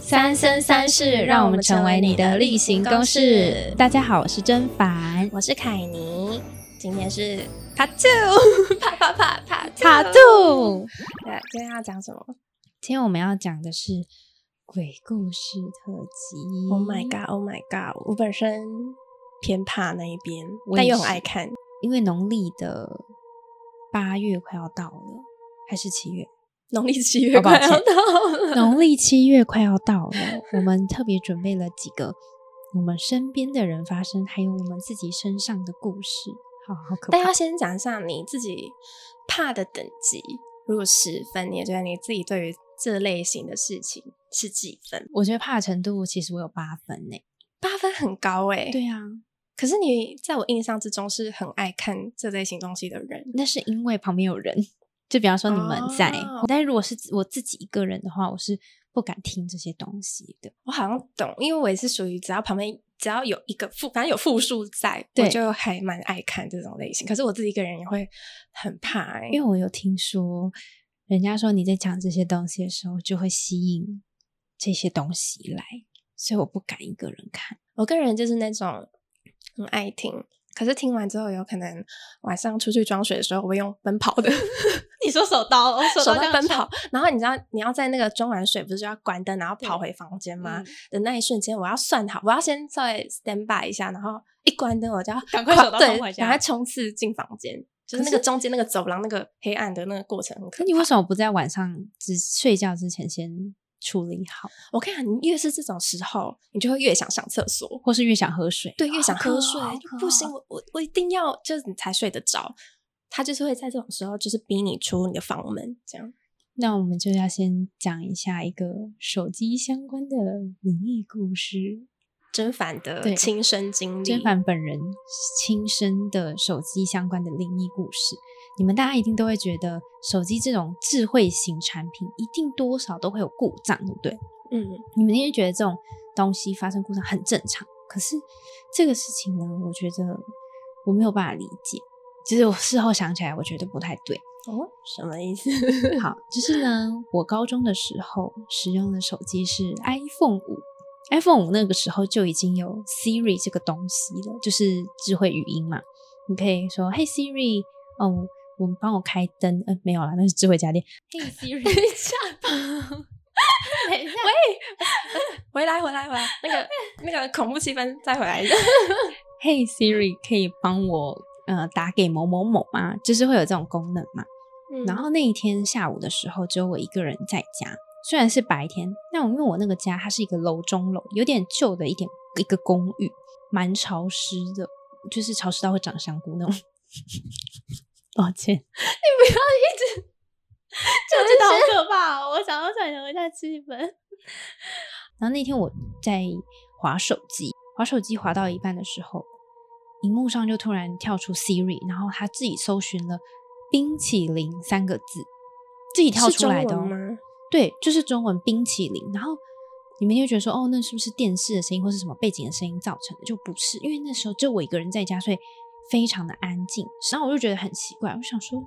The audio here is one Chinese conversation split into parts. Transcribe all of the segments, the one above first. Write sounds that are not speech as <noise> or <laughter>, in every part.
三生三世，让我们成为你的例行公事。大家好，我是甄凡，我是凯尼，今天是 Part Two，<laughs> 啪啪啪啪塔兔。对，今天要讲什么今天我们要讲的是鬼故事特辑。？Oh my god，Oh my god！我本身偏怕那一边，但又很爱看。因为农历的八月快要到了，还是七月？农历七月快要到了，农历七月快要到了，我们特别准备了几个我们身边的人发生，还有我们自己身上的故事。好好可怕但要！先讲一下你自己怕的等级。如果十分，你也觉得你自己对于这类型的事情是几分？我觉得怕的程度，其实我有八分呢。八分很高哎、对啊，可是你在我印象之中是很爱看这类型东西的人。那是因为旁边有人，就比方说你们在。哦但是如果是我自己一个人的话，我是不敢听这些东西的。我好像懂，因为我也是属于只要旁边只要有一个复，反正有复数在，对我就还蛮爱看这种类型。可是我自己一个人也会很怕、欸，因为我有听说，人家说你在讲这些东西的时候，就会吸引这些东西来，所以我不敢一个人看。我个人就是那种很爱听，可是听完之后有可能晚上出去装水的时候，我会用奔跑的 <laughs> 你说手刀，手在奔跑，然后你知道你要在那个装完水不是就要关灯，然后跑回房间吗？嗯的那一瞬间，我要算好，我要先稍微 stand by 一下，然后一关灯我就要赶快手刀对冲回，家赶快冲刺进房间。就是那个中间那个走廊那个黑暗的那个过程很可怕。那你为什么不在晚上只睡觉之前先处理好，我看你越是这种时候，你就会越想上厕所，或是越想喝水？对，越想喝水，就不行，我我我一定要就是你才睡得着。他就是会在这种时候，就是逼你出你的房门，这样。那我们就要先讲一下一个手机相关的灵异故事。甄凡的亲身经历，甄凡本人亲身的手机相关的灵异故事，你们大家一定都会觉得手机这种智慧型产品一定多少都会有故障，对不对？嗯，你们一定觉得这种东西发生故障很正常，可是这个事情呢，我觉得我没有办法理解。其实我事后想起来，我觉得不太对。哦，什么意思？好，就是呢，我高中的时候使用的手机是 iPhone 五，iPhone 五那个时候就已经有 Siri 这个东西了，就是智慧语音嘛。你可以说：“嘿 Siri，哦，我们帮我开灯。”呃，没有啦，那是智慧家电。嘿 Siri，<laughs> 等一下，等一下，喂回来，回来，回来，那个 <laughs> 那个恐怖气氛再回来一下。<laughs> 嘿 Siri，可以帮我呃打给某某某吗？就是会有这种功能嘛。嗯然后那一天下午的时候，只有我一个人在家。虽然是白天，但我因为我那个家它是一个楼中楼，有点旧的一点一个公寓，蛮潮湿的，就是潮湿到会长香菇那种。<laughs> 抱歉，<laughs> 你不要一直 <laughs> 就觉得好可怕哦！我想要转移一下气氛。然后那天我在划手机，划手机划到一半的时候，荧幕上就突然跳出 Siri，然后他自己搜寻了“冰淇淋”三个字，自己跳出来的、哦。对，就是中文冰淇淋。然后你们就觉得说，哦，那是不是电视的声音或是什么背景的声音造成的？就不是，因为那时候就我一个人在家，所以非常的安静。然后我就觉得很奇怪，我想说，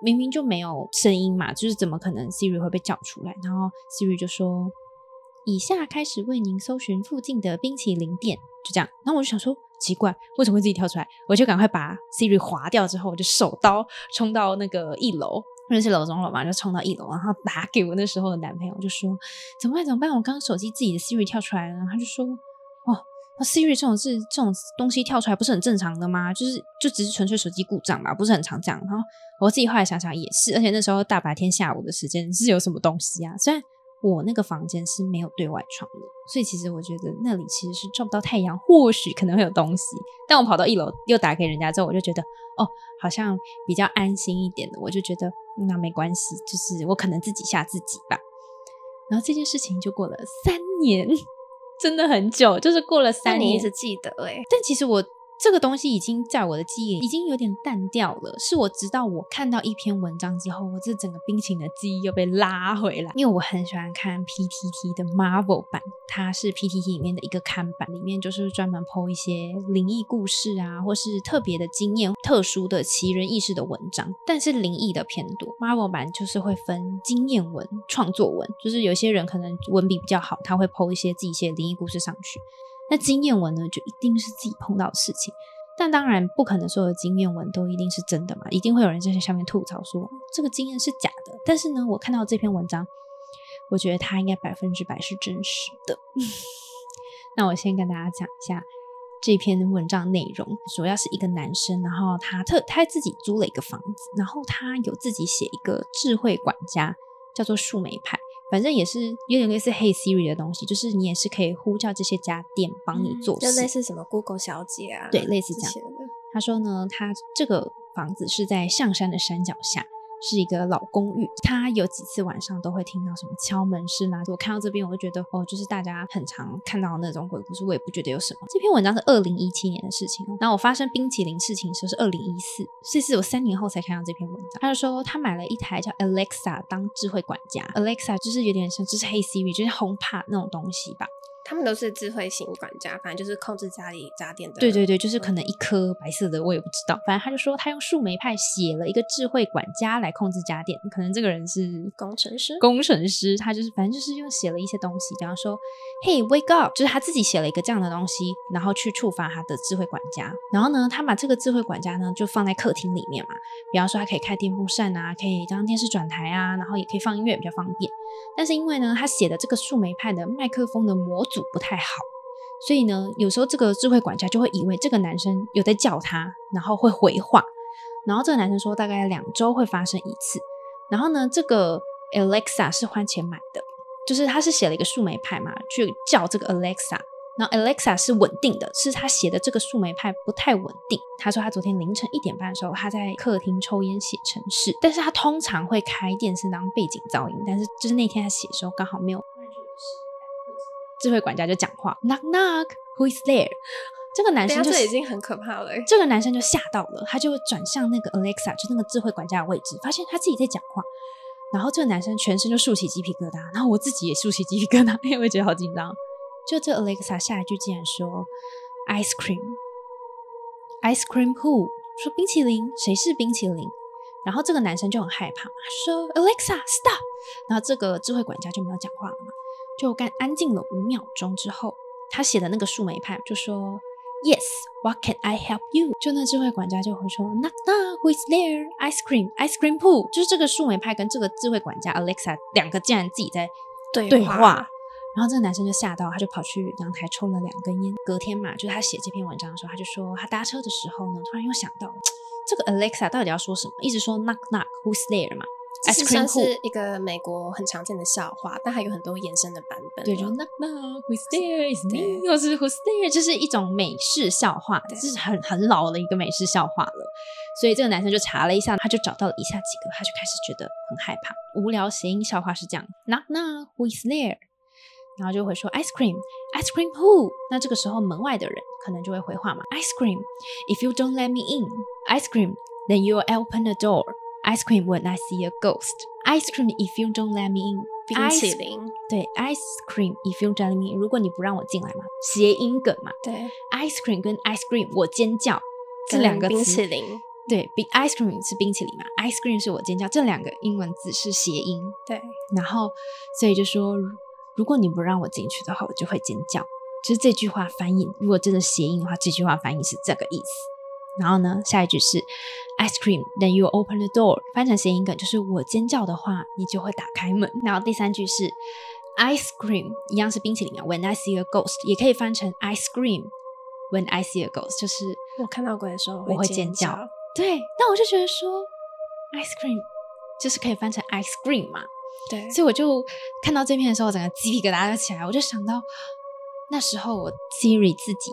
明明就没有声音嘛，就是怎么可能 Siri 会被叫出来？然后 Siri 就说，以下开始为您搜寻附近的冰淇淋店，就这样。然后我就想说，奇怪，为什么会自己跳出来？我就赶快把 Siri 划掉之后，我就手刀冲到那个一楼。认识老钟，老妈，就冲到一楼，然后打给我那时候的男朋友，就说怎么办？怎么办？我刚手机自己的 Siri 跳出来了，他就说哦，那 Siri 这种是这种东西跳出来不是很正常的吗？就是就只是纯粹手机故障吧，不是很常这样。然后我自己后来想想也是，而且那时候大白天下午的时间是有什么东西啊？虽然我那个房间是没有对外窗的，所以其实我觉得那里其实是照不到太阳，或许可能会有东西。但我跑到一楼又打给人家之后，我就觉得哦，好像比较安心一点的，我就觉得、嗯那没关系，就是我可能自己吓自己吧。然后这件事情就过了三年，<laughs> 真的很久，就是过了三年。你一直记得哎、但其实我这个东西已经在我的记忆已经有点淡掉了。是我直到我看到一篇文章之后，我这整个冰情的记忆又被拉回来。因为我很喜欢看 PTT 的 Marvel 版，它是 PTT 里面的一个看板，里面就是专门 PO 一些灵异故事啊，或是特别的经验、特殊的奇人异事的文章。但是灵异的偏多，Marvel 版就是会分经验文、创作文，就是有些人可能文笔比较好，他会 PO 一些自己写灵异故事上去。那经验文呢，就一定是自己碰到的事情，但当然不可能所有的经验文都一定是真的嘛，一定会有人在下面吐槽说这个经验是假的。但是呢，我看到这篇文章，我觉得它应该百分之百是真实的。<laughs> 那我先跟大家讲一下这篇文章内容，主要是一个男生，然后他特他自己租了一个房子，然后他有自己写一个智慧管家，叫做树莓派。反正也是有点类似 Hey Siri 的东西，就是你也是可以呼叫这些家电帮你做事，就类似什么 Google 小姐啊，对，类似这样。他说呢，他这个房子是在象山的山脚下。是一个老公寓，他有几次晚上都会听到什么敲门声啊。我看到这边，我就觉得哦，就是大家很常看到那种鬼故事，我也不觉得有什么。这篇文章是二零一七年的事情哦，那我发生冰淇淋事情的时候是二零一四，所以是我三年后才看到这篇文章。他就说他买了一台叫 Alexa 当智慧管家，Alexa 就是有点像就是 Hey Siri，就是 HomePod 那种东西吧。他们都是智慧型管家，反正就是控制家里家电的。对对对，就是可能一颗白色的，我也不知道。反正他就说他用树莓派写了一个智慧管家来控制家电，可能这个人是工程师。工程师，他就是反正就是用写了一些东西，比方说，Hey wake up，就是他自己写了一个这样的东西，然后去触发他的智慧管家。然后呢，他把这个智慧管家呢就放在客厅里面嘛，比方说他可以开电风扇啊，可以当电视转台啊，然后也可以放音乐，比较方便。但是因为呢，他写的这个树莓派的麦克风的模组不太好。所以呢，有时候这个智慧管家就会以为这个男生有在叫他，然后会回话。然后这个男生说，大概两周会发生一次。然后呢，这个 Alexa 是花钱买的，就是他是写了一个树莓派嘛，去叫这个 Alexa。然后 Alexa 是稳定的，是他写的这个树莓派不太稳定。他说他昨天凌晨一点半的时候，他在客厅抽烟写程式，但是他通常会开电视当背景噪音。但是就是那天他写的时候刚好没有。智慧管家就讲话，knock knock，who is there？这个男生就已经很可怕了。这个男生就吓到了，他就转向那个 Alexa，就那个智慧管家的位置，发现他自己在讲话。然后这个男生全身就竖起鸡皮疙瘩，然后我自己也竖起鸡皮疙瘩，<laughs> 因为我觉得好紧张。就这 Alexa 下一句竟然说 ice cream，ice cream who？说冰淇淋，谁是冰淇淋？然后这个男生就很害怕，他说 Alexa stop。然后这个智慧管家就没有讲话了嘛。就干安静了五秒钟之后，他写的那个树莓派就说：“Yes, what can I help you？” 就那智慧管家就会说：“Knock knock, who's there? Ice cream, ice cream pool。”就是这个树莓派跟这个智慧管家 Alexa 两个竟然自己在对话，然后这个男生就吓到，他就跑去阳台抽了两根烟。隔天嘛，就是他写这篇文章的时候，他就说他搭车的时候呢，突然又想到这个 Alexa 到底要说什么，一直说 “Knock knock, who's there” 嘛。这算是一个美国很常见的笑话，但还有很多延伸的版本。对，就 knock knock who's there is me，或是 who's there，就是一种美式笑话，这是很很老的一个美式笑话了。所以这个男生就查了一下，他就找到了以下几个，他就开始觉得很害怕。无聊谐音笑话是这样：knock knock who is there，然后就会说 ice cream，ice cream who？那这个时候门外的人可能就会回话嘛：ice cream，if you don't let me in，ice cream，then you open the door。Ice cream when I see a ghost. Ice cream if you don't let me in. 冰淇淋对，ice cream if you don't let me in. 如果你不让我进来嘛，谐音梗嘛。对，ice cream 跟 ice cream 我尖叫这两个冰淇淋对，比 ice cream 是冰淇淋嘛，ice cream 是我尖叫，这两个英文字是谐音。对，然后所以就说，如果你不让我进去的话，我就会尖叫。就是这句话翻译，如果真的谐音的话，这句话翻译是这个意思。然后呢，下一句是 ice cream，then you open the door。翻成谐音梗就是我尖叫的话，你就会打开门。然后第三句是 ice cream，一样是冰淇淋啊。When I see a ghost，也可以翻成 ice cream。When I see a ghost，就是我看到鬼的时候我会尖叫。对，那我就觉得说 ice cream 就是可以翻成 ice cream 嘛。对，所以我就看到这篇的时候，我整个鸡皮疙瘩就起来。我就想到那时候我 Siri 自己。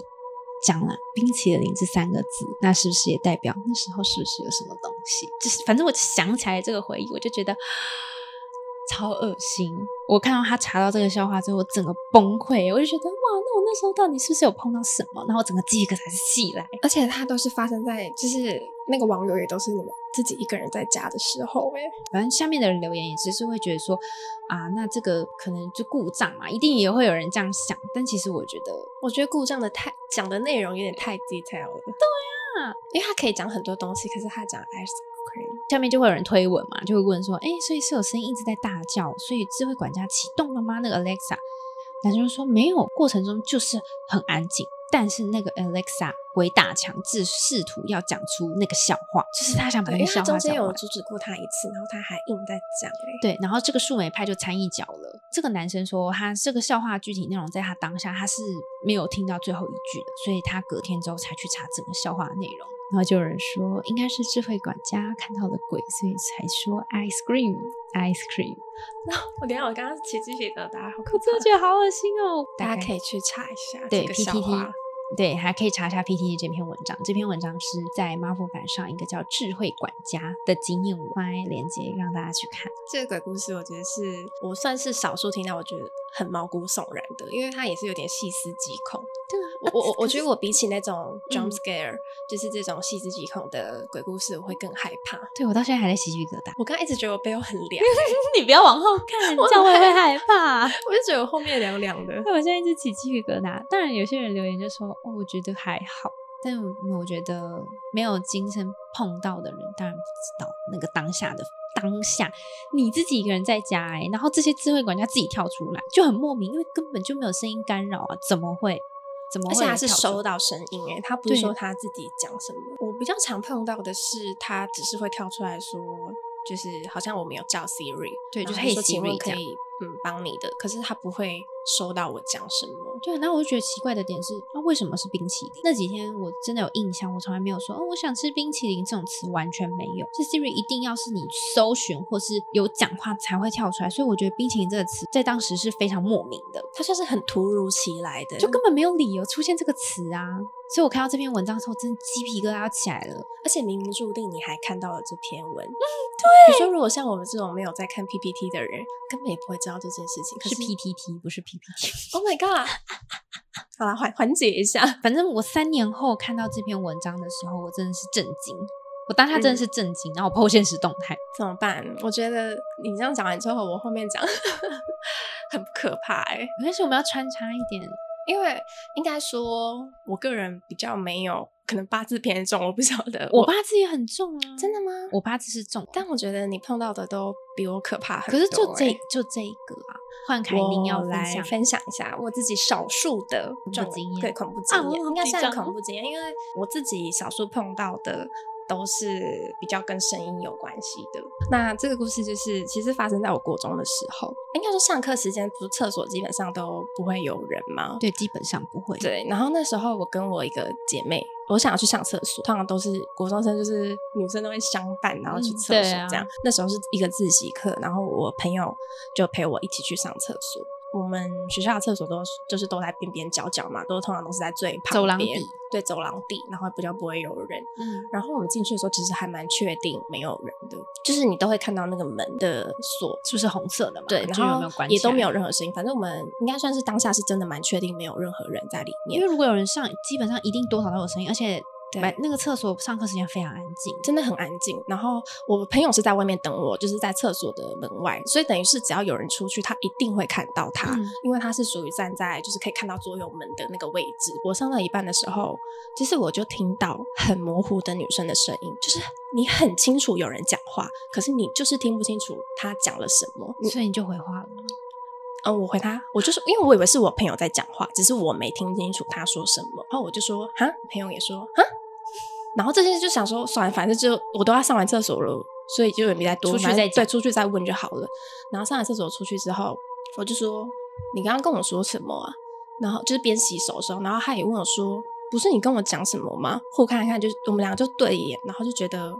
讲了冰淇淋这三个字，那是不是也代表那时候是不是有什么东西？就是反正我想起来这个回忆，我就觉得超恶心。我看到他查到这个笑话之后，我整个崩溃，我就觉得哇，那我那时候到底是不是有碰到什么？然后整个鸡皮疙瘩起来。而且它都是发生在，就是那个网友也都是你们自己一个人在家的时候，哎，反正下面的人留言也只是会觉得说啊，那这个可能就故障嘛，一定也会有人这样想。但其实我觉得，我觉得故障的太讲的内容有点太 detail 了。对啊，因为他可以讲很多东西，可是他讲 ice 下面就会有人推文嘛，就会问说，哎，所以是有声音一直在大叫，所以智慧管家启动了吗？那个 Alexa，男生就说没有，过程中就是很安静。但是那个 Alexa 鬼打墙，自试图要讲出那个笑话，就是他想把那个笑话中间有。阻止过他一次，然后他还硬在讲、哎，对，然后这个树莓派就掺一脚了。这个男生说，他这个笑话具体内容在他当下他是没有听到最后一句的，所以他隔天之后才去查整个笑话的内容。然后就有人说，应该是智慧管家看到了鬼，所以才说 ice cream ice cream。我等下我刚刚起鸡皮疙瘩，好可我真的觉得好恶心哦！大家可以以去查一下对这个笑 PTT 话。对，还可以查一下 PTT 这篇文章。这篇文章是在 Marvel 版上一个叫“智慧管家”的经验文，放在链接让大家去看。这个鬼故事，我觉得是我算是少数听到我觉得很毛骨悚然的，因为它也是有点细思极恐。对啊，我我我觉得 <laughs> 我比起那种嗯 jump scare，、就是这种细思极恐的鬼故事，我会更害怕。对我到现在还在起鸡皮疙瘩。我刚刚一直觉得我背后很凉，<laughs> 你不要往后看，这样 <laughs> 我也会害怕。我就觉得我后面凉凉的。对，我现在一直起鸡皮疙瘩。当然，有些人留言就说：“哦，我觉得还好。”但我我觉得没有亲身碰到的人，当然不知道那个当下的当下，你自己一个人在家哎、然后这些智慧管家自己跳出来，就很莫名，因为根本就没有声音干扰啊，怎么会？怎么会？而且他是收到声音诶，他不是说他自己讲什么。我比较常碰到的是，他只是会跳出来说，就是好像我没有叫 Siri，对就是说请 Siri 可以嗯帮你的，可是他不会收到我讲什么。对，然后我就觉得奇怪的点是，啊，为什么是冰淇淋？那几天我真的有印象，我从来没有说，哦，我想吃冰淇淋这种词，完全没有。是 Siri 一定要是你搜寻或是有讲话才会跳出来，所以我觉得冰淇淋这个词在当时是非常莫名的，它算是很突如其来的，就根本没有理由出现这个词啊。所以我看到这篇文章的时候，真的鸡皮疙瘩要起来了。而且冥冥注定你还看到了这篇文。嗯，对。你说，如果像我们这种没有在看 PPT 的人，根本也不会知道这件事情。可是 PTT 不是 PPT。Oh my god！<laughs> 好了，缓缓解一下。反正我三年后看到这篇文章的时候，我真的是震惊。我当下真的是震惊，然后我 PO 现实动态。怎么办？我觉得你这样讲完之后，我后面讲 <laughs> 很可怕哎、没关系，我们要穿插一点。因为应该说，我个人比较没有可能八字偏重，我不晓得。我八字也很重啊，真的吗？我八字是重，但我觉得你碰到的都比我可怕很多可、是就这欸就这一个啊，换凯宁要来。分享一下我自己少数的重怖经验对恐怖经验，啊应该算恐怖经验，因为我自己少数碰到的都是比较跟声音有关系的。那这个故事就是其实发生在我国中的时候，应该说上课时间，不是厕所基本上都不会有人吗？对，基本上不会。对，然后那时候我跟我一个姐妹，我想要去上厕所，通常都是国中生，就是女生都会相伴，然后去嗯厕所这样。那时候是一个自习课，然后我朋友就陪我一起去上厕所。我们学校的厕所都是就是都在边边角角嘛，都通常都是在最旁走廊对，走廊底，然后比较不会有人。嗯，然后我们进去的时候，其实还蛮确定没有人的，就是你都会看到那个门的锁是不是红色的嘛？对，然后？也都没有任何声音。反正我们应该算是当下是真的蛮确定没有任何人在里面，因为如果有人上，基本上一定多少都有声音，而且对那个厕所上课时间非常安静。真的很安静。然后我朋友是在外面等我，就是在厕所的门外，所以等于是只要有人出去，他一定会看到他，嗯因为他是属于站在就是可以看到左右门的那个位置。我上到一半的时候，其实我就听到很模糊的女生的声音，就是你很清楚有人讲话，可是你就是听不清楚他讲了什么。所以你就回话了吗？嗯，我回他，我就说，因为我以为是我朋友在讲话，只是我没听清楚他说什么，然后我就说哈，朋友也说哈，然后这件事就想说，算了，反正就我都要上完厕所了，所以就也没再多出去再对，出去再问就好了。然后上完厕所出去之后，我就说你刚刚跟我说什么啊？然后就是边洗手的时候，然后他也问我说，不是你跟我讲什么吗？互看一看，就是我们两个就对眼，然后就觉得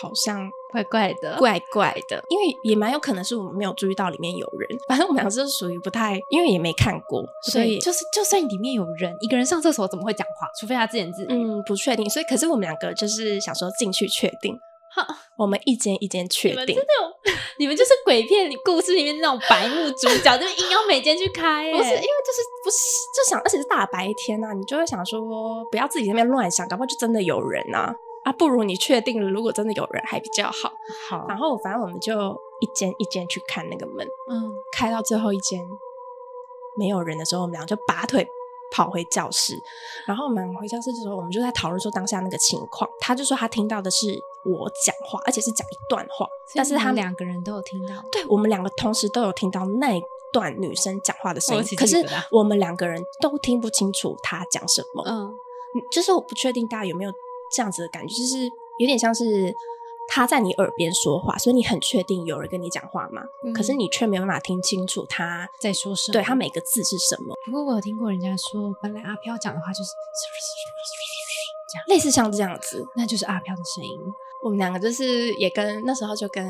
好像怪怪的，怪怪的，因为也蛮有可能是我们没有注意到里面有人。反正我们俩就是属于不太，因为也没看过，所以就是就算里面有人，一个人上厕所怎么会讲话？除非他自言自语。嗯不确定。所以可是我们两个就是想说进去确定，我们一间一间确定真的。有，<laughs> 你们就是鬼片里故事里面那种白目主角，就硬要每间去开、欸，不是因为就是不是就想，而且是大白天啊，你就会想说不要自己在那边乱想，搞不好就真的有人啊啊！不如你确定了，如果真的有人还比较好。好，然后反正我们就一间一间去看那个门，嗯，开到最后一间没有人的时候，我们俩就拔腿跑回教室。然后我们回教室的时候，我们就在讨论说当下那个情况。他就说他听到的是我讲话，而且是讲一段话，但是他两个人都有听到，对我们两个同时都有听到那一段女生讲话的声音可是我们两个人都听不清楚她讲什么。嗯，嗯就是我不确定大家有没有这样子的感觉，就是有点像是他在你耳边说话，所以你很确定有人跟你讲话嘛，嗯可是你却没有办法听清楚他在说什么？对他每个字是什么，不过我有听过人家说，本来阿飘讲的话就是这样，类似像这样子。那就是阿飘的声音。我们两个就是也跟那时候就跟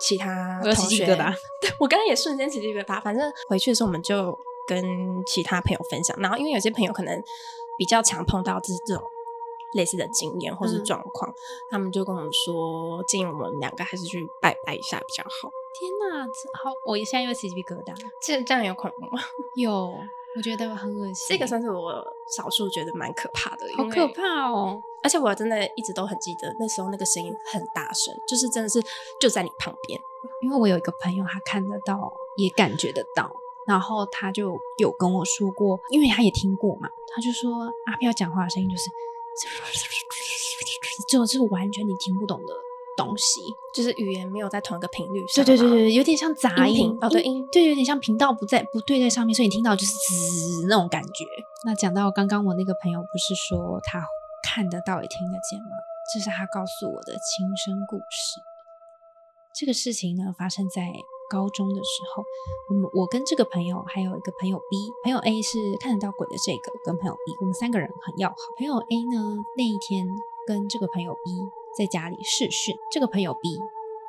其他同学，起鸡皮疙瘩对我刚刚也瞬间起鸡皮疙瘩。反正回去的时候我们就跟其他朋友分享，然后因为有些朋友可能比较常碰到就是这种类似的经验或是嗯状况，他们就跟我们说，建议我们两个还是去拜拜一下比较好。天哪，这好，我现在又起鸡皮疙瘩。这这样有恐怖吗？<laughs> 有，我觉得很恶心。这个算是我少数觉得蛮可怕的，好可怕哦！而且我真的一直都很记得那时候那个声音很大声，就是真的是就在你旁边。因为我有一个朋友，他看得到，也感觉得到，然后他就有跟我说过，因为他也听过嘛，他就说阿飘讲话的声音就是，就这个完全你听不懂的东西。就是语言没有在同一个频率上嘛。对对对对，有点像杂音音哦对音对，有点像频道不在不对在上面，所以你听到就是滋那种感觉。那讲到刚刚我那个朋友，不是说他看得到也听得见吗？这是他告诉我的亲身故事。这个事情呢，发生在高中的时候，我们我跟这个朋友还有一个朋友 B，朋友 A 是看得到鬼的这个，跟朋友 B，我们三个人很要好。朋友 A 呢，那一天跟这个朋友 B 在家里视讯，这个朋友 B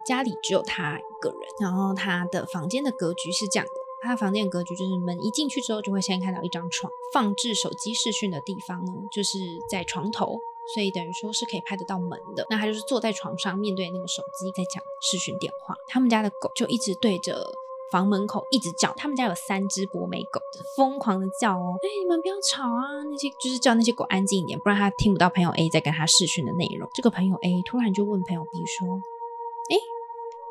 家里只有他一个人，然后他的房间的格局是这样的。他的房间格局就是门一进去之后，就会先看到一张床，放置手机视讯的地方呢，就是在床头，所以等于说是可以拍得到门的。那他就是坐在床上，面对那个手机在讲视讯电话。他们家的狗就一直对着房门口一直叫，他们家有三只博美狗，疯狂的叫哦，哎、你们不要吵啊！那些就是叫那些狗安静一点，不然他听不到朋友 A 在跟他视讯的内容。这个朋友 A 突然就问朋友 B 说：“哎、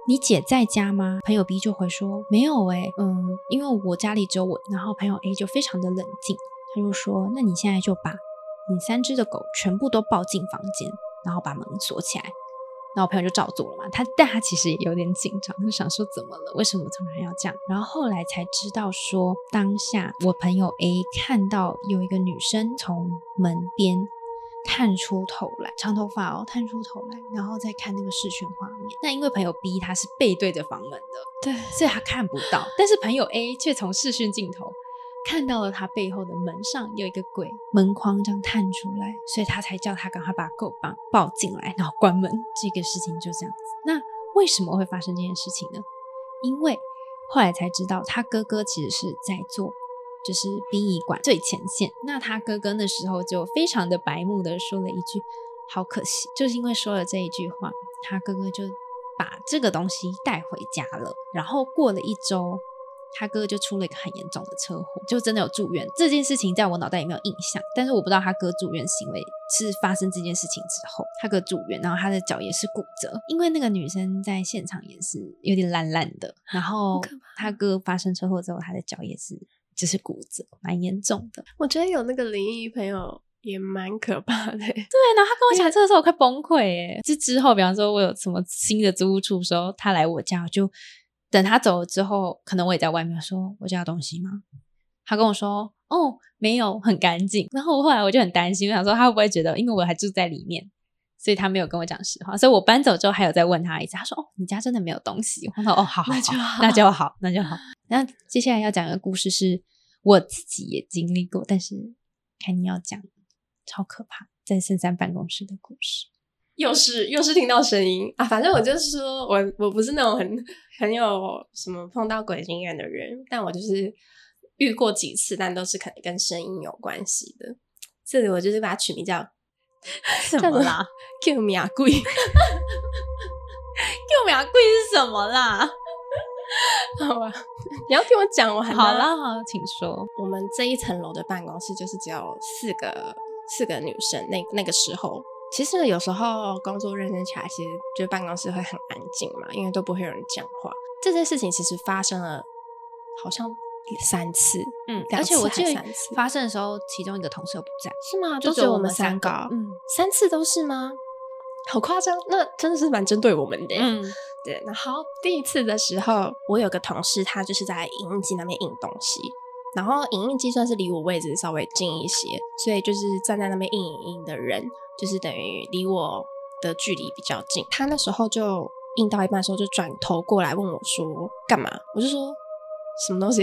你姐在家吗？朋友 B 就回说没有哎、嗯，因为我家里只有我。然后朋友 A 就非常的冷静，他就说：那你现在就把你三只的狗全部都抱进房间，然后把门锁起来。然后我朋友就照做了嘛，他但他其实也有点紧张，就想说怎么了？为什么突然要这样？然后后来才知道说，当下我朋友 A 看到有一个女生从门边探出头来，长头发哦，探出头来，然后再看那个视讯画面。那因为朋友 B 他是背对着房门的，对，所以他看不到，但是朋友 A 却从视讯镜头看到了他背后的门上有一个鬼门框这样探出来，所以他才叫他赶快把狗棒抱进来，然后关门。这个事情就这样子。那为什么会发生这件事情呢？因为后来才知道，他哥哥其实是在做就是殡仪馆最前线。那他哥哥那时候就非常的白目的说了一句：“好可惜。”就是因为说了这一句话，他哥哥就把这个东西带回家了。然后过了一周，他哥哥就出了一个很严重的车祸，就真的有住院。这件事情在我脑袋里没有印象，但是我不知道他哥住院行为是发生这件事情之后，他哥住院，然后他的脚也是骨折，因为那个女生在现场也是有点烂烂的，然后他哥发生车祸之后，他的脚也是就是骨折，蛮严重的。我觉得有那个灵异朋友也蛮可怕的。<laughs> 对，然后他跟我讲这个时候，我快崩溃哎！就之后，比方说我有什么新的租屋处的时候，他来我家，我就等他走了之后，可能我也在外面说我家有东西吗？他跟我说哦，没有，很干净。然后后来我就很担心，我想说他会不会觉得，因为我还住在里面，所以他没有跟我讲实话。所以我搬走之后，还有再问他一次，他说哦，你家真的没有东西。我说哦，好好那就好那就好，那就好。那接下来要讲的故事是我自己也经历过，但是看你要讲超可怕，在深山办公室的故事。又是又是听到声音啊！反正我就是说我我不是那种很很有什么碰到鬼经验的人，但我就是遇过几次，但都是可能跟声音有关系的。这里我就是把它取名叫什么啦？Q 米啊贵。我们俩故意是什么啦？好吧，你要听我讲，完好了，好，请说。我们这一层楼的办公室就是只有四个四个女生，那那个时候，其实有时候工作认真起来，其实就办公室会很安静嘛，因为都不会有人讲话。这件事情其实发生了，好像三次，嗯，而且我记得发生的时候，其中一个同事又不在，是吗？就只有我们们三个三个，嗯三次都是吗？好夸张，那真的是蛮针对我们的。嗯对，然后第一次的时候，我有个同事，他就是在影印机那边印东西，然后影印机算是离我位置稍微近一些，所以就是站在那边印影印的人，就是等于离我的距离比较近。他那时候就印到一半的时候，就转头过来问我说：“干嘛？”我就说：“什么东西？”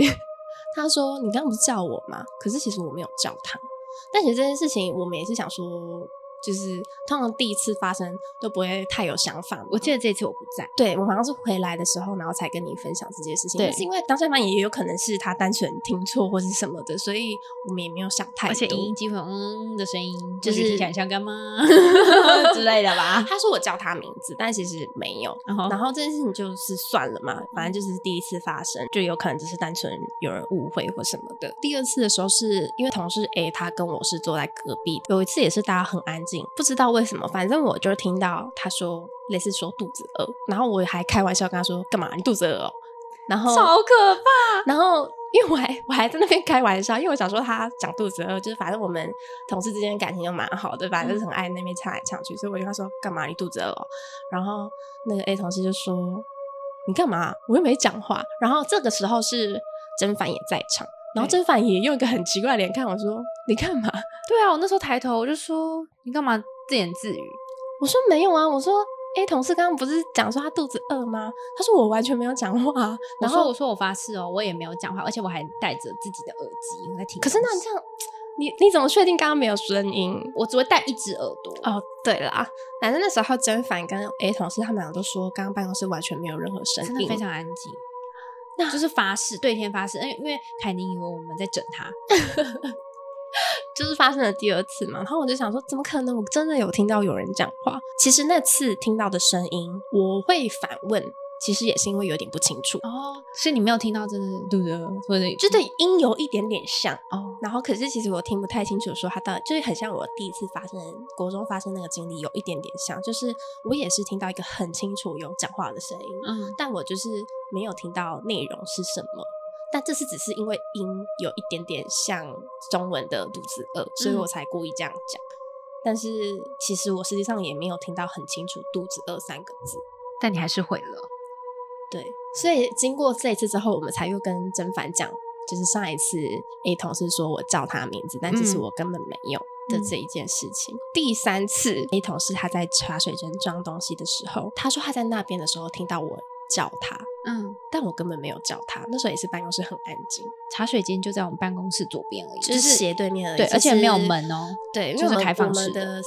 <laughs> 他说：“你刚刚不是叫我吗？”可是其实我没有叫他。但其实这件事情，我们也是想说，就是通常第一次发生都不会太有想法。我记得这次我不在，对我好像是回来的时候，然后才跟你分享这件事情。对但是因为当下嘛，也有可能是他单纯听错或是什么的，所以我们也没有想太多。而且影印机会有嗯的声音，就是听起来像干妈 <laughs> 之类的吧。他说我叫他名字，但其实没有。然后然后这件事情就是算了嘛，反正就是第一次发生，就有可能只是单纯有人误会或什么的。第二次的时候是因为同事 A 他跟我是坐在隔壁，有一次也是大家很安静，不知道为什么，反正我就听到他说类似说肚子饿，然后我还开玩笑跟他说干嘛你肚子饿哦，然后超可怕！然后因为我还我还在那边开玩笑，因为我想说他讲肚子饿，就是反正我们同事之间感情又蛮好的，反正就是很爱那边唱来唱去，所以我就跟他说干嘛你肚子饿、哦？然后那个 A 同事就说你干嘛？我又没讲话。然后这个时候是甄凡也在场，然后对甄凡也用一个很奇怪的脸看我说你干嘛？对啊，我那时候抬头我就说你干嘛自言自语？我说没有啊，我说 A 同事刚刚不是讲说他肚子饿吗？他说我完全没有讲话啊，然后我说我发誓哦，我也没有讲话，而且我还戴着自己的耳机我在听。可是那你这样，你你怎么确定刚刚没有声音？我只会戴一只耳朵。哦，对啦，反正那时候甄凡跟 A 同事他们俩都说，刚刚办公室完全没有任何声音，真的非常安静。那就是发誓，对天发誓，因为因为凯宁以为我们在整他，<laughs> 就是发生了第二次嘛。然后我就想说，怎么可能？我真的有听到有人讲话。其实那次听到的声音，我会反问，其实也是因为有点不清楚，哦，所以你没有听到真的对不对？或者就对音有一点点像。哦，然后，可是其实我听不太清楚，说他到底就是很像我第一次发生国中发生那个经历，有一点点像，就是我也是听到一个很清楚有讲话的声音，嗯，但我就是没有听到内容是什么。但这是只是因为音有一点点像中文的肚子饿，所以我才故意这样讲。但是其实我实际上也没有听到很清楚“肚子饿”三个字。但你还是毁了。对，所以经过这一次之后，我们才又跟甄凡讲，就是上一次 A 同事说我叫他名字，但其实嗯我根本没有的这一件事情。第三次 A 同事他在茶水间装东西的时候，他说他在那边的时候听到我叫他，嗯，但我根本没有叫他。那时候也是办公室很安静，茶水间就在我们办公室左边而已，就是斜对面而已，对，而且没有门哦。对，就是开放式的。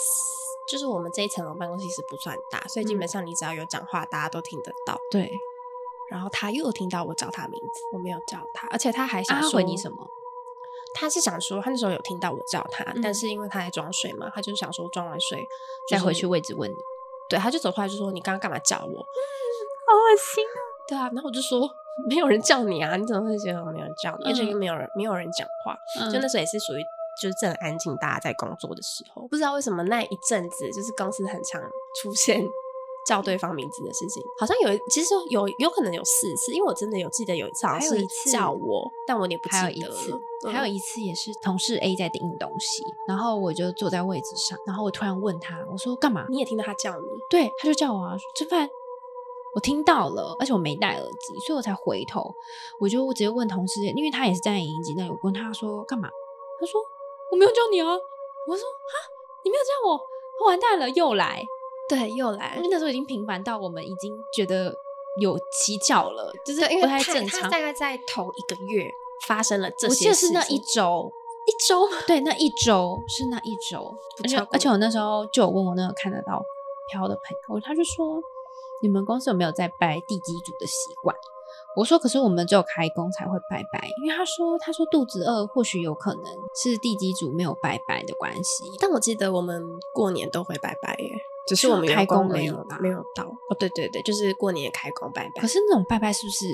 就是我们这一层楼办公室其实不算大，所以基本上你只要有讲话，大家都听得到。对，然后他又听到我叫他名字，我没有叫他，而且他还啊，想说、你什么？他是想说，他那时候有听到我叫他，嗯但是因为他在装睡嘛，他就想说装完睡就是再回去位置问你。对，他就走过来就说：“你刚刚干嘛叫我 <gasps> 好恶心啊！？”对啊，然后我就说：“没有人叫你啊，你怎么会觉得没有人叫你？而且嗯又没有人没有人讲话，嗯就那时候也是属于就是正安静，大家在工作的时候，不知道为什么那一阵子就是公司很常出现。”叫对方名字的事情，好像有，其实有有可能有四次，因为我真的有记得有一次好像是还有一次叫我，但我也不记得了。有一次，嗯还有一次也是同事 A 在订东西，然后我就坐在位置上，然后我突然问他，我说干嘛？你也听到他叫你，对，他就叫我啊，说吃饭。我听到了，而且我没戴耳机，所以我才回头。我就直接问同事，因为他也是站在影音机那里，我问他说干嘛？他说我没有叫你啊。我说哈，你没有叫我，完蛋了，又来。对，又来因为那时候已经频繁到我们已经觉得有蹊跷了，就是，因为不太他正常。大概在同一个月发生了这些事情，记得是那一周，一周吗？对，那一周是那一周，而且我那时候就有问我那个看得到飘的朋友，他就说你们公司有没有在拜地基主的习惯？我说可是我们只有开工才会拜拜，因为他说他说肚子饿，或许有可能是地基主没有拜拜的关系。但我记得我们过年都会拜拜耶。只是我们开工没有吧没有到。哦，对对对，就是过年开工拜拜可。是那种拜拜是不是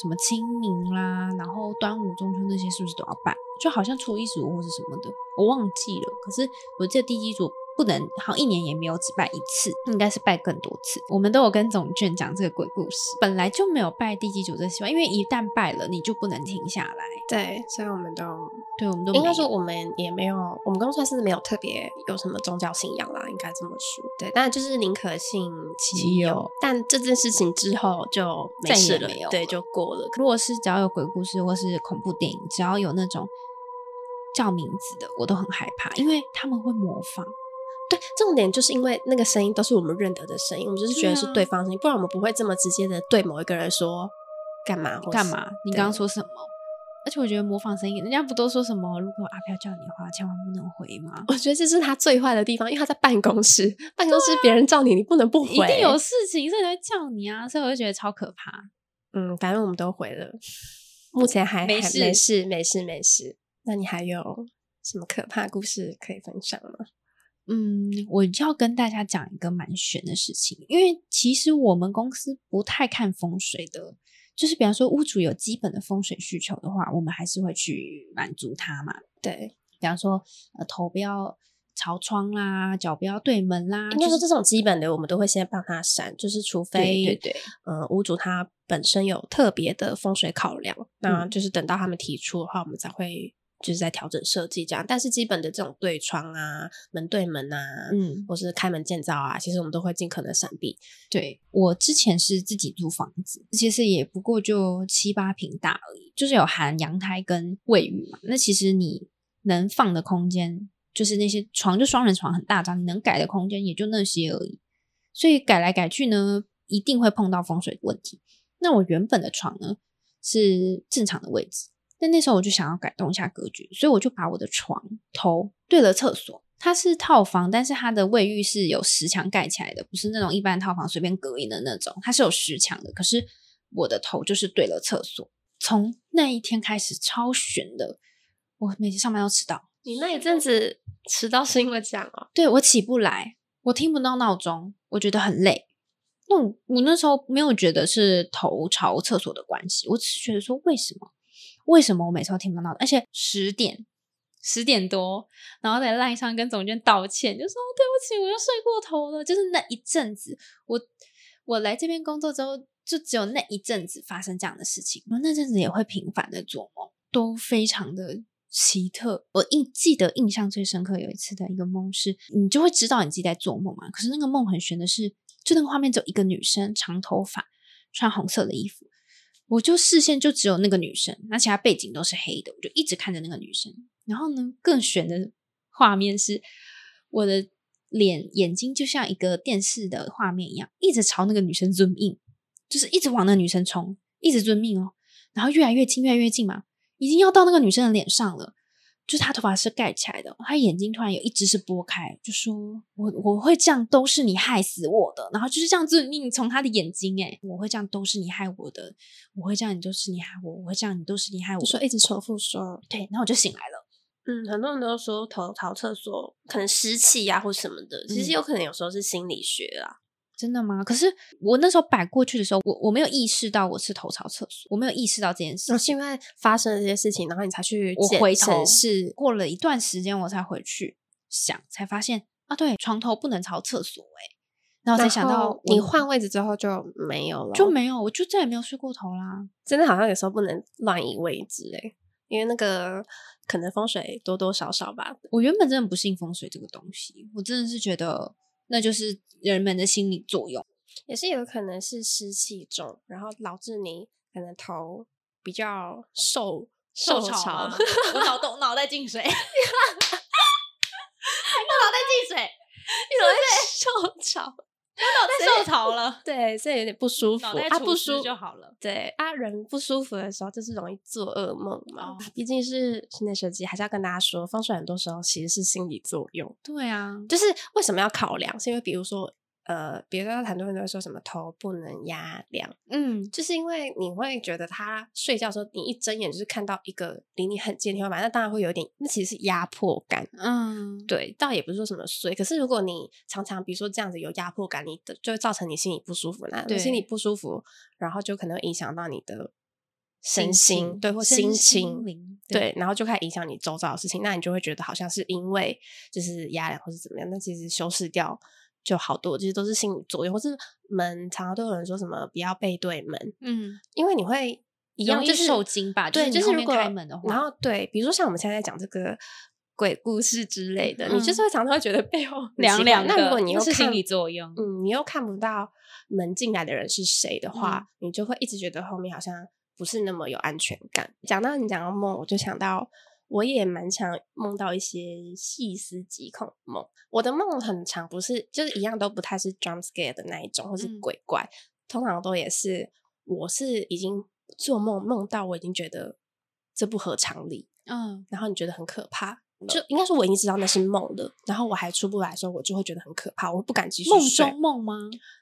什么清明啦，然后端午、中秋那些是不是都要拜？就好像初一十五或是什么的，我忘记了。可是我记得地基主不能，好像一年也没有只拜一次，应该是拜更多次。我们都有跟总卷讲这个鬼故事，本来就没有拜地基主这习惯，因为一旦拜了，你就不能停下来。对，所以我们都对，我们都应该说我们也没有，我们公司算是没有特别有什么宗教信仰啦，应该这么说。对，但就是宁可信其有。但这件事情之后就没事了，对，没有了就过了。如果是只要有鬼故事或是恐怖电影，只要有那种叫名字的，我都很害怕，因为他们会模仿。对，重点就是因为那个声音都是我们认得的声音，我们就是觉得是对方声音，不然我们不会这么直接的对某一个人说干嘛或干嘛？你刚刚说什么？而且我觉得模仿声音，人家不都说什么？如果阿飘叫你的话，千万不能回吗？我觉得这是他最坏的地方，因为他在办公室，办公室别人叫你，你不能不回，一定有事情，所以才会叫你啊！所以我就觉得超可怕。嗯，反正我们都回了，<laughs> 目前还还没事没事，没事，没事。那你还有什么可怕故事可以分享吗？嗯，我就要跟大家讲一个蛮悬的事情，因为其实我们公司不太看风水的，就是比方说屋主有基本的风水需求的话，我们还是会去满足他嘛。对，比方说，呃，头不要朝窗啦，脚不要对门啦，应该就是说这种基本的，我们都会先帮他删，就是除非对对对，呃，屋主他本身有特别的风水考量，那嗯。就是等到他们提出的话，我们才会就是在调整设计这样。但是基本的这种对窗啊、门对门啊，嗯，或是开门建造啊，其实我们都会尽可能闪避。对我之前是自己租房子，其实也不过就七八平大而已，就是有含阳台跟卫浴嘛。那其实你能放的空间，就是那些床就双人床很大张，你能改的空间也就那些而已。所以改来改去呢，一定会碰到风水的问题。那我原本的床呢是正常的位置，但那时候我就想要改动一下格局，所以我就把我的床头对了厕所。它是套房，但是它的卫浴是有石墙盖起来的，不是那种一般套房随便隔音的那种，它是有石墙的。可是我的头就是对了厕所，从那一天开始超悬的，我每天上班都迟到。你那一阵子迟到是因为这样哦？对我起不来，我听不到闹钟，我觉得很累。那我我那时候没有觉得是头朝厕所的关系，我只是觉得说为什么？为什么我每次都听不到？而且十点十点多，然后在赖上跟总监道歉，就说对不起，我又睡过头了。就是那一阵子，我我来这边工作之后，就只有那一阵子发生这样的事情。我那阵子也会频繁的做梦，都非常的奇特。我印记得印象最深刻有一次的一个梦是，你就会知道你自己在做梦嘛。可是那个梦很悬的是，就那个画面只有一个女生，长头发，穿红色的衣服。我就视线就只有那个女生，那其他背景都是黑的，我就一直看着那个女生。然后呢，更悬的画面是我的脸眼睛就像一个电视的画面一样，一直朝那个女生 zoom in，就是一直往那个女生冲，一直 zoom in 哦，然后越来越近，越来越近嘛，已经要到那个女生的脸上了。就是他头发是盖起来的，他眼睛突然有一只是拨开，就说我我会这样都是你害死我的，然后就是这样子，你从他的眼睛诶，我会这样都是你害我的，我会这样你都是你害我，我会这样你都是你害我说一直重复说，对，然后我就醒来了。嗯，很多人都说头逃厕所可能湿气呀、或什么的，其实嗯有可能有时候是心理学啦。真的吗？可是我那时候摆过去的时候，我我没有意识到我是头朝厕所，我没有意识到这件事哦，是因为发生了这些事情，然后你才去检我回头审视。过了一段时间，我才回去想，才发现啊，对，床头不能朝厕所哎、然后才想到你我换位置之后就没有了，就没有，我就再也没有睡过头啦。真的好像有时候不能乱移位置哎、因为那个可能风水多多少少吧。我原本真的不信风水这个东西，我真的是觉得那就是人们的心理作用。也是有可能是湿气重，然后导致你可能头比较受受潮 <laughs> 脑洞脑袋进水，<laughs> 我脑袋进水，<laughs> 你脑袋受潮，脑袋受潮了，<laughs> 对，所以有点不舒服脑袋啊，不舒服就好了。对啊，人不舒服的时候就是容易做噩梦嘛。哦毕竟是室内设计，还是要跟大家说，风水很多时候其实是心理作用。对啊，就是为什么要考量？是因为比如说，呃，比如说很多人都会说什么头不能压凉，嗯，就是因为你会觉得他睡觉的时候，你一睁眼就是看到一个离你很近的天花板，那当然会有点，那其实是压迫感。嗯，对，倒也不是说什么睡，可是如果你常常比如说这样子有压迫感，你的就会造成你心里不舒服，那对心里不舒服，然后就可能会影响到你的身心心，对，或身心心情，灵对，然后就开始影响你周遭的事情，那你就会觉得好像是因为就是压凉或是怎么样，那其实修饰掉就好多，其实都是心理作用，或是门常常都有人说什么不要背对门，嗯，因为你会一样就是受惊吧对，就是如果开门的话然后对，比如说像我们现在在讲这个鬼故事之类的，你嗯就是会常常会觉得背后凉。凉的，那如果你又是心理作用，嗯，你又看不到门进来的人是谁的嗯话，你就会一直觉得后面好像不是那么有安全感。讲到你讲到梦，我就想到我也蛮常梦到一些细思极恐的梦。我的梦很长，不是就是一样都不太是 jump scare 的那一种，或是嗯鬼怪，通常都也是我是已经做梦梦到我已经觉得这不合常理，嗯，然后你觉得很可怕。就应该说我已经知道那是梦了，然后我还出不来的时候，我就会觉得很可怕，我不敢继续梦中梦吗？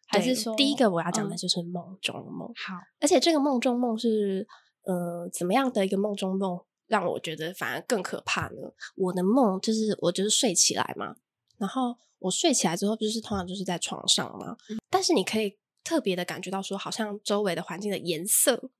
还是说第一个我要讲的嗯就是梦中梦，好，而且这个梦中梦是呃怎么样的一个梦中梦，让我觉得反而更可怕呢？我的梦就是我就是睡起来嘛，然后我睡起来之后，就是通常就是在床上嘛，嗯但是你可以特别的感觉到说，好像周围的环境的颜色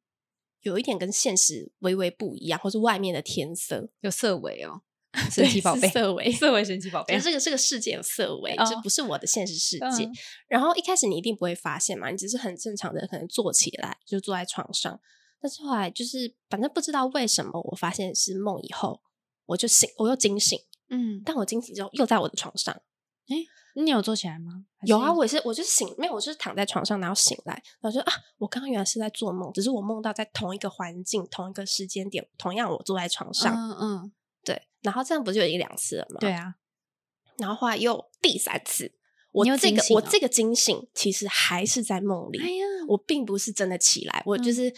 有一点跟现实微微不一样，或是外面的天色，有色尾哦，<laughs> 神奇宝贝，色违 <laughs> 色尾神奇宝贝就是，这个这个世界有色违，哦这不是我的现实世界。嗯然后一开始你一定不会发现嘛，你只是很正常的可能坐起来，就坐在床上。但是后来就是反正不知道为什么，我发现是梦以后，我就醒，我又惊醒。嗯，但我惊醒之后又在我的床上。你有坐起来吗？有啊，我也是，我就醒，没有，我就是躺在床上，然后醒来，然后就啊，我刚刚原来是在做梦，只是我梦到在同一个环境、同一个时间点，同样我坐在床上，嗯嗯，对，然后这样不就有一两次了吗？对啊，然后后来又第三次，我这个我这个惊醒其实还是在梦里，哎呀，我并不是真的起来，我就嗯是、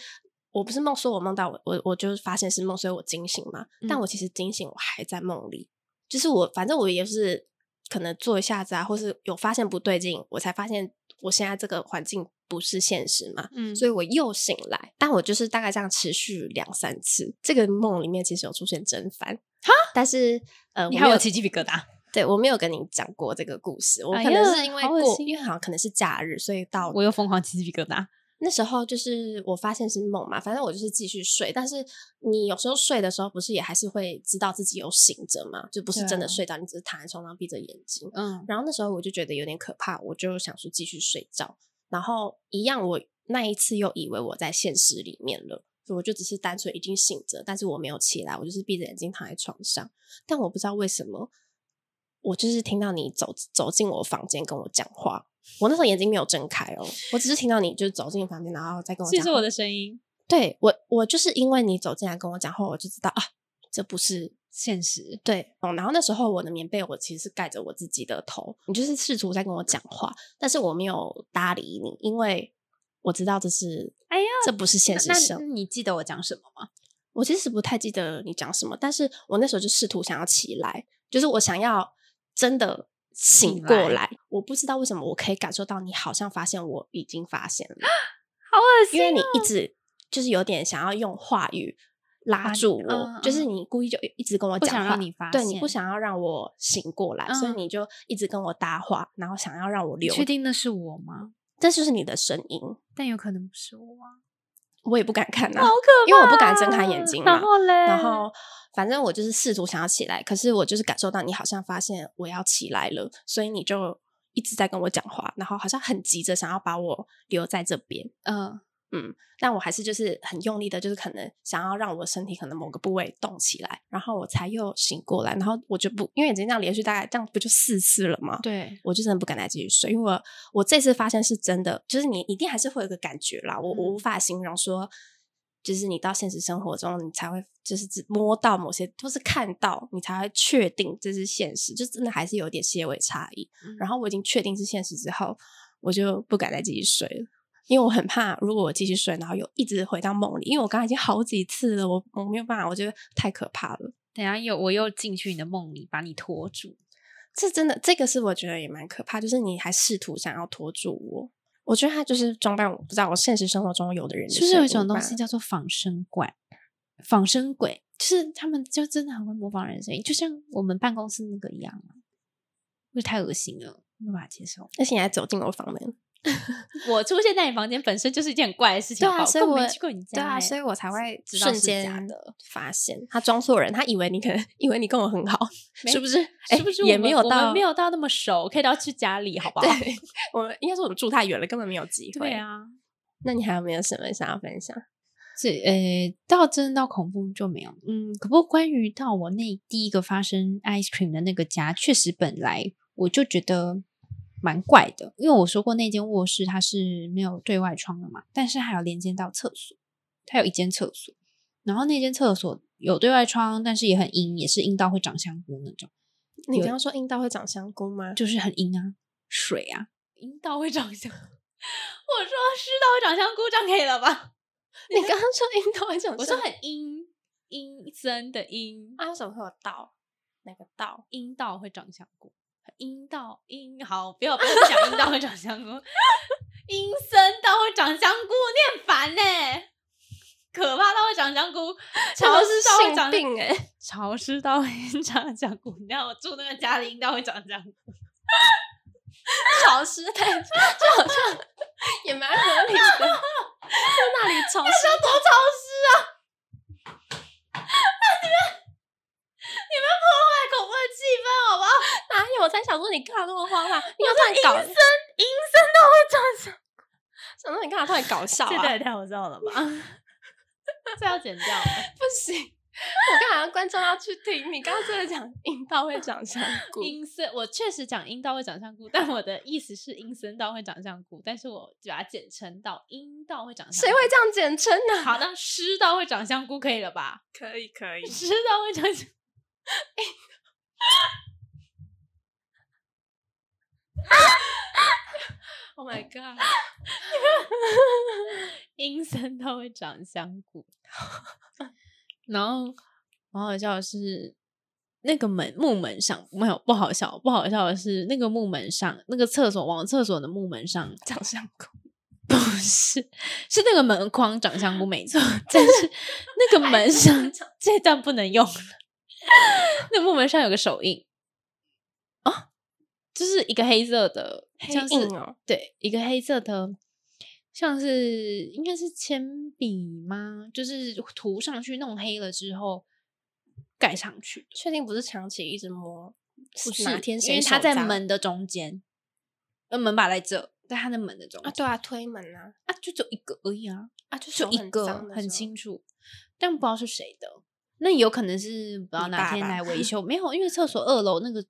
我不是梦说我梦到我我我就发现是梦，所以我惊醒嘛。但嗯我其实惊醒，我还在梦里，就是我反正我也是可能做一下子啊，或是有发现不对劲，我才发现我现在这个环境不是现实嘛。嗯，所以我又醒来，但我就是大概这样持续两三次。这个梦里面其实有出现真烦哈，但是呃，我没有你还有起鸡皮疙瘩，<laughs> 对我没有跟你讲过这个故事，我哎可能是因为过，因为好像可能是假日，所以到我又疯狂起鸡皮疙瘩，那时候就是我发现是梦嘛，反正我就是继续睡。但是你有时候睡的时候，不是也还是会知道自己有醒着嘛？就不是真的睡着，你只是躺在床上闭着眼睛。嗯然后那时候我就觉得有点可怕，我就想说继续睡觉。然后一样，我那一次又以为我在现实里面了，我就只是单纯已经醒着，但是我没有起来，我就是闭着眼睛躺在床上。但我不知道为什么，我就是听到你走走进我房间跟我讲话。我那时候眼睛没有睁开哦，我只是听到你就是走进房间，然后再跟我讲。这是我的声音，对我，我就是因为你走进来跟我讲话，我就知道啊，这不是现实，对，哦，然后那时候我的棉被我其实是盖着我自己的头，你就是试图在跟我讲话，但是我没有搭理你，因为我知道这是，哎呀，这不是现实生那你记得我讲什么吗？我其实不太记得你讲什么，但是我那时候就试图想要起来，就是我想要真的醒过来，我不知道为什么我可以感受到你好像发现我已经发现了，好恶心因为你一直就是有点想要用话语拉住我，嗯就是你故意就一直跟我讲话，你发对，你不想要让我醒过来，所以嗯。你就一直跟我搭话，然后想要让我留，确定那是我吗？这就是你的声音，但有可能不是我啊，我也不敢看啊，好可怕，因为我不敢睁开眼睛嘛然后嘞，然后反正我就是试图想要起来，可是我就是感受到你好像发现我要起来了，所以你就一直在跟我讲话，然后好像很急着想要把我留在这边。嗯嗯，但我还是就是很用力的，就是可能想要让我身体可能某个部位动起来，然后我才又醒过来，然后我就不，因为已经这样连续大概这样不就四次了吗？对，我就真的不敢再继续睡，因为我我这次发现是真的，就是你一定还是会有个感觉啦，我我无法形容说，就是你到现实生活中，你才会就是只摸到某些，或是看到，你才会确定这是现实，就真的还是有点些微差异。嗯然后我已经确定是现实之后，我就不敢再继续睡了。因为我很怕，如果我继续睡，然后又一直回到梦里，因为我刚刚已经好几次了，我我没有办法，我觉得太可怕了。等下又我又进去你的梦里，把你拖住，这真的，这个是我觉得也蛮可怕，就是你还试图想要拖住我。我觉得他就是装扮，我不知道我现实生活中有的人的是不是有一种东西叫做仿生怪、仿生鬼？就是他们就真的很会模仿人的声音，就像我们办公室那个一样啊，会太恶心了，没办法接受。而且你还走进我房门，<laughs> 我出现在你房间本身就是一件很怪的事情，对啊所以我没去过你家、对啊，欸所以我才会知道瞬间的发现他装错人，他以为你可能以为你跟我很好，是不是？哎是不是也没有到没有到那么熟，可以到去家里，好不好？对，我们应该说我们住太远了，根本没有机会。对，啊，那你还有没有什么想要分享？这呃，到真的到恐怖就没有。嗯，可不过关于到我那第一个发生 ice cream 的那个家，确实本来我就觉得蛮怪的，因为我说过那间卧室它是没有对外窗的嘛，但是还有连接到厕所，它有一间厕所，然后那间厕所有对外窗，但是也很阴，也是阴到会长香菇那种，你刚刚说阴道会长香菇吗？就是很阴啊，水啊，阴道会长香。我说湿道会长香菇，这样可以了吧？<laughs> 你刚刚说阴道会长香菇，我说很阴阴森的阴，啊，为什么会有道？哪个道？阴道会长香菇，阴道阴好，不要不要再讲阴道会长香菇，<laughs> 阴森到会长香菇，你很烦呢、可怕到会长香菇，潮这个湿到会长性病哎、潮湿到会 <laughs> 长香菇。你看我住那个家里，阴道会长香菇，<laughs> 潮湿太就好像也蛮合理的，在那里潮湿多潮湿啊！你们你们破坏恐怖的气氛好不好？哪有？我才想说你干嘛那么慌啊？你要突然搞，阴森阴森都会长香菇。想说你干嘛突然搞笑啊？这也太好笑了吧！<laughs> 这要剪掉吗？不行，我刚好像观众要去听，你刚刚真的讲阴道会长香菇，阴森，我确实讲阴道会长香菇，<laughs> 但我的意思是阴森道会长香菇，但是我把它简称到阴道会长香菇。谁会这样简称呢？好，的湿道会长香菇可以了吧？可以可以，湿道会长香，<laughs> Oh my god！<laughs> 阴森道会长香菇。<laughs> 然后，蛮好笑的是，那个门木门上没有不好笑，不好笑的是那个木门上，那个厕所往厕所的木门上长香菇，不是，是那个门框长香菇没错，但是那个门上这段不能用了。<laughs> 那木门上有个手印啊，就是一个黑色的，黑像是印哦，对，一个黑色的，像是应该是铅笔吗？就是涂上去弄黑了之后盖上去，确定不是长期一直摸，不是哪天因为它在门的中间，呃，门把在这，在它的门的中间啊？对啊，推门啊啊，就只有一个而已啊。啊，就只有一个很清楚，但不知道是谁的。那有可能是不知道你哪天来维 <laughs> 修，没有，因为厕所二楼那个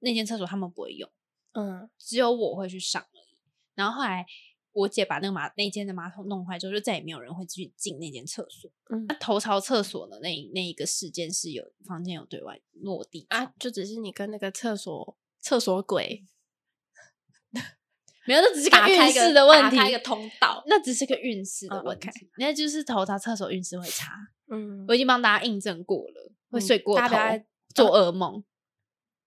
那间厕所他们不会用，嗯，只有我会去上而已。然后后来我姐把那个马那间的马桶弄坏之后，就再也没有人会去进那间厕所。嗯那头朝厕所的那那一个事件是有房间有对外落地啊，就只是你跟那个厕所厕所鬼没有，那只是个运势的问题，打开一个通道。那只是个运势的哦问题那就是头朝厕所运势会差。嗯，我已经帮大家印证过了，会嗯睡过头，大家做噩梦。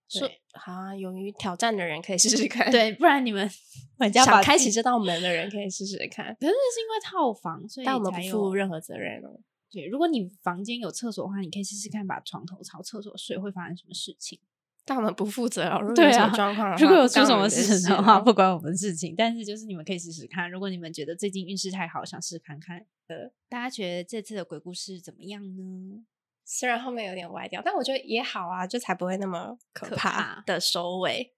说对好啊，勇于挑战的人可以试试看。，对，不然你们 <laughs> 想开启这道门的人可以试试看。可是那是因为套房，所以但我们不负任何责任哦。对，如果你房间有厕所的话，你可以试试看把床头朝厕所睡，会发生什么事情。但我们不负责哦。如果对有什么啊状况的话，<laughs> 如果有出什么干我们的事的话，哦不关我们事情。但是就是你们可以试试看，如果你们觉得最近运势太好，想试看看。呃，大家觉得这次的鬼故事怎么样呢？虽然后面有点歪掉，但我觉得也好啊，就才不会那么可可怕怕的收尾。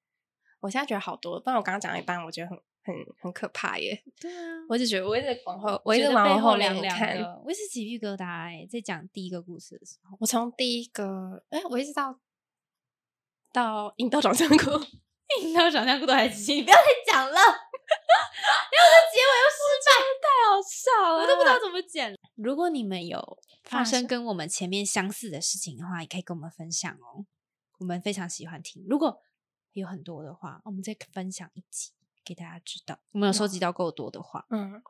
我现在觉得好多，不然我刚刚讲了一半，我觉得很很很可怕耶。对啊，我就觉得我一直往后，我一直往后面凉凉看。的，我一直鸡皮疙瘩哎、在讲第一个故事的时候，我从第一个，哎、我一直到到引导长香菇，听到长相菇 <laughs> 都还记，你不要再讲了，因为我的结尾又失败。太好笑了，我都不知道怎么剪。如果你们有发发生生跟我们前面相似的事情的话，也可以跟我们分享哦，我们非常喜欢听。如果有很多的话，我们再分享一集给大家知道。我们有收集到够多的话，嗯，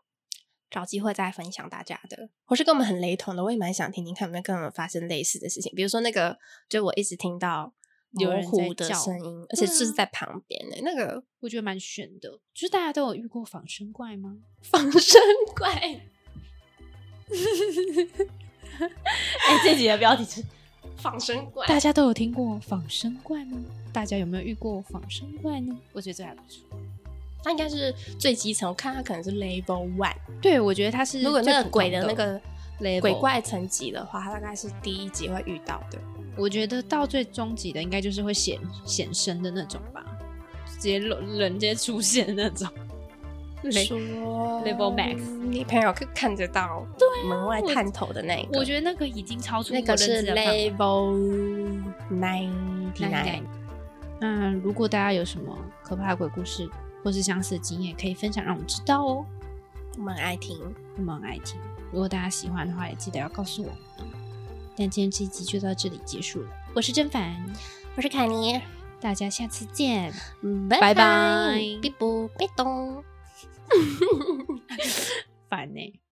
找机会再分享大家的，或是跟我们很雷同的，我也蛮想听听看有没有跟我们发生类似的事情。比如说那个，就我一直听到有人模糊的在叫声音，而且是在旁边的、那个我觉得蛮悬的。就是大家都有遇过仿生怪吗？<laughs> 仿生怪。<laughs> 哎、这集的标题是 <laughs> 仿生怪，大家都有听过仿生怪吗？大家有没有遇过仿生怪呢？我觉得这还不错。它应该是最基层，我看它可能是 Level One。对，我觉得它是如果那个鬼的那个 level 鬼怪层级的话，它大概是第一集会遇到的。我觉得到最终极的应该就是会显显身的那种吧，直接人人直接出现那种。<laughs> 说 Level Max 你朋友可以看得到对门外探头的那一个，我觉得那个已经超出那个是 Level Ninety Nine。那如果大家有什么可怕的鬼故事或是相似的经验，可以分享让我们知道哦。我们很爱听，我们很爱听，如果大家喜欢的话，也记得要告诉我。但今天这一集就到这里结束了，我是甄凡，我是凯尼，大家下次见。拜拜拜拜，必不必动。<laughs> 烦呢、